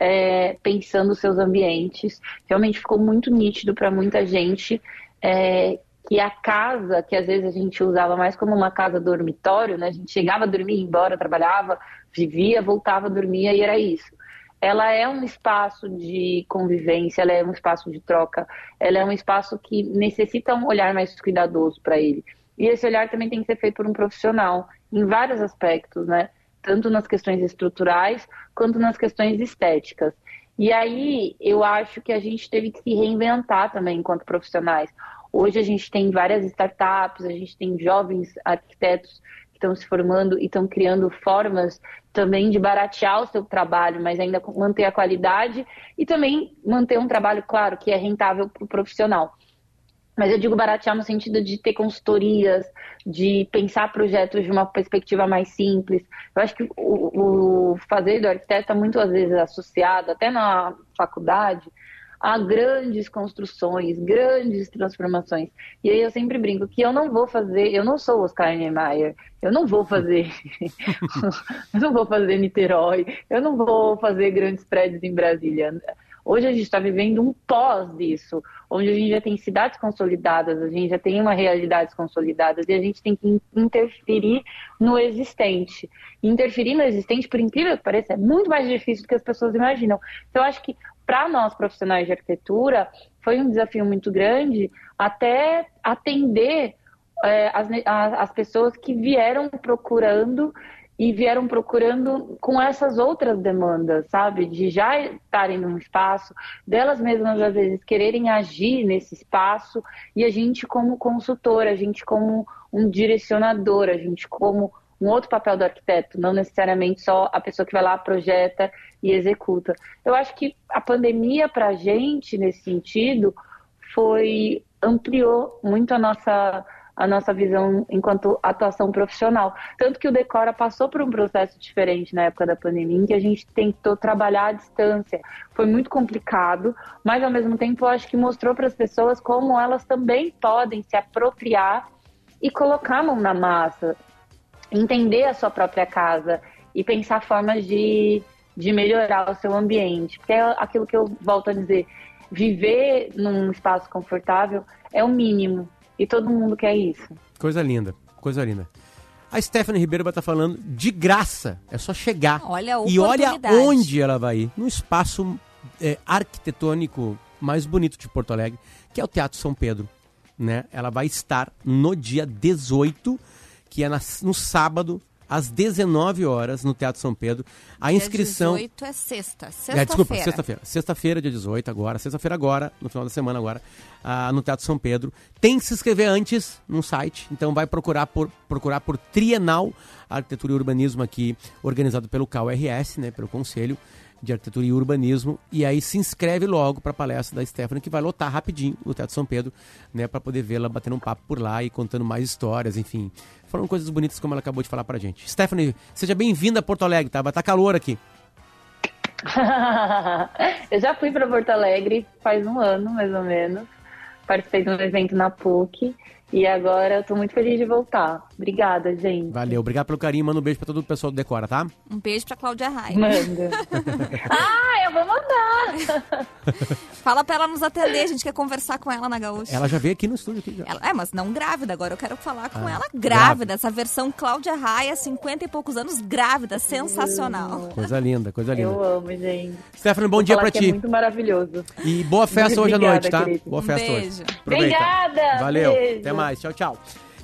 é, pensando seus ambientes realmente ficou muito nítido para muita gente é, que a casa, que às vezes a gente usava mais como uma casa dormitório, né? A gente chegava a dormir, ia embora, trabalhava, vivia, voltava, dormia e era isso ela é um espaço de convivência, ela é um espaço de troca, ela é um espaço que necessita um olhar mais cuidadoso para ele. E esse olhar também tem que ser feito por um profissional, em vários aspectos, né? Tanto nas questões estruturais quanto nas questões estéticas. E aí eu acho que a gente teve que se reinventar também enquanto profissionais. Hoje a gente tem várias startups, a gente tem jovens arquitetos estão se formando e estão criando formas também de baratear o seu trabalho, mas ainda manter a qualidade e também manter um trabalho, claro, que é rentável para o profissional. Mas eu digo baratear no sentido de ter consultorias, de pensar projetos de uma perspectiva mais simples. Eu acho que o, o fazer do arquiteto está muitas vezes associado, até na faculdade, a grandes construções, grandes transformações. E aí eu sempre brinco que eu não vou fazer, eu não sou Oscar Niemeyer, eu não vou fazer, eu não vou fazer Niterói, eu não vou fazer grandes prédios em Brasília. Hoje a gente está vivendo um pós disso, onde a gente já tem cidades consolidadas, a gente já tem uma realidade consolidadas e a gente tem que interferir no existente. interferir no existente, por incrível que pareça, é muito mais difícil do que as pessoas imaginam. Então, eu acho que para nós profissionais de arquitetura foi um desafio muito grande até atender é, as, as pessoas que vieram procurando e vieram procurando com essas outras demandas, sabe? De já estarem num espaço, delas mesmas às vezes quererem agir nesse espaço e a gente como consultor, a gente como um direcionador, a gente como um outro papel do arquiteto, não necessariamente só a pessoa que vai lá, projeta e executa. Eu acho que a pandemia para a gente, nesse sentido, foi ampliou muito a nossa a nossa visão enquanto atuação profissional. Tanto que o Decora passou por um processo diferente na época da pandemia, em que a gente tentou trabalhar à distância. Foi muito complicado, mas ao mesmo tempo eu acho que mostrou para as pessoas como elas também podem se apropriar e colocar a mão na massa, entender a sua própria casa e pensar formas de, de melhorar o seu ambiente. Porque é aquilo que eu volto a dizer, viver num espaço confortável é o mínimo. E todo mundo quer isso. Coisa linda, coisa linda. A Stephanie Ribeiro vai estar falando de graça. É só chegar. Olha a E olha onde ela vai ir. No espaço é, arquitetônico mais bonito de Porto Alegre, que é o Teatro São Pedro. Né? Ela vai estar no dia 18, que é na, no sábado, às 19 horas no Teatro São Pedro. A inscrição. Dia 18 é sexta. Sexta-feira. É, desculpa, sexta-feira. Sexta-feira, dia 18, agora. Sexta-feira, agora, no final da semana, agora, ah, no Teatro São Pedro. Tem que se inscrever antes no site, então vai procurar por, procurar por Trienal Arquitetura e Urbanismo aqui, organizado pelo CAURS, né, pelo Conselho de Arquitetura e Urbanismo. E aí se inscreve logo para a palestra da Stephanie, que vai lotar rapidinho o Teatro São Pedro, né, para poder vê-la batendo um papo por lá e contando mais histórias, enfim. Falando coisas bonitas como ela acabou de falar pra gente. Stephanie, seja bem-vinda a Porto Alegre, tá? Vai tá calor aqui. eu já fui para Porto Alegre faz um ano, mais ou menos. Participei de um evento na PUC e agora eu tô muito feliz de voltar. Obrigada, gente. Valeu, obrigado pelo carinho. Manda um beijo pra todo o pessoal do Decora, tá? Um beijo pra Cláudia Raia. Manda. ah, eu vou mandar. Fala pra ela nos atender, a gente quer conversar com ela na Gaúcha. Ela já veio aqui no estúdio. Aqui já. Ela, é, mas não grávida. Agora eu quero falar com ah, ela grávida. grávida. Essa versão Cláudia Raia, 50 e poucos anos, grávida. Sensacional. Coisa linda, coisa linda. Eu amo, gente. Stephanie, bom vou dia pra ti. É muito maravilhoso. E boa festa hoje à noite, tá? Querido. Boa festa um beijo. hoje. Aproveita. Obrigada. Valeu. Beijo. Até mais. Tchau, tchau.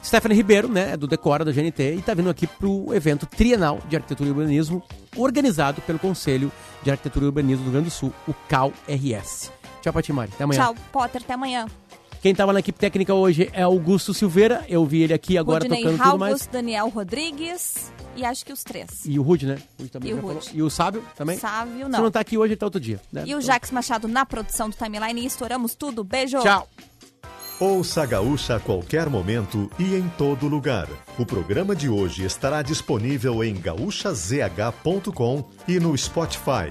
Stephanie Ribeiro, né, é do Decora da GNT, e está vindo aqui para o evento Trienal de Arquitetura e Urbanismo, organizado pelo Conselho de Arquitetura e Urbanismo do Rio Grande do Sul, o CAL-RS. Tchau, Patimari. Até amanhã. Tchau, Potter. Até amanhã. Quem estava na equipe técnica hoje é Augusto Silveira. Eu vi ele aqui agora Rudney tocando Halvos, tudo mais. Daniel Rodrigues e acho que os três. E o Rude, né? Rude também e o Rude. Rude. E o Sábio também? Sábio, não. Se não tá aqui hoje, ele tá outro dia. Né? E o Jax Machado na produção do Timeline. E estouramos tudo. Beijo. Tchau. Ouça a Gaúcha a qualquer momento e em todo lugar. O programa de hoje estará disponível em gaúchazh.com e no Spotify.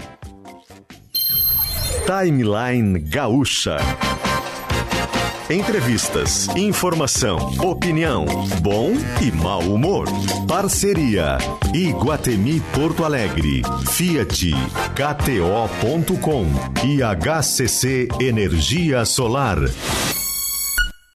Timeline Gaúcha. Entrevistas, informação, opinião, bom e mau humor. Parceria Iguatemi Porto Alegre, Fiat, KTO.com e HCC Energia Solar.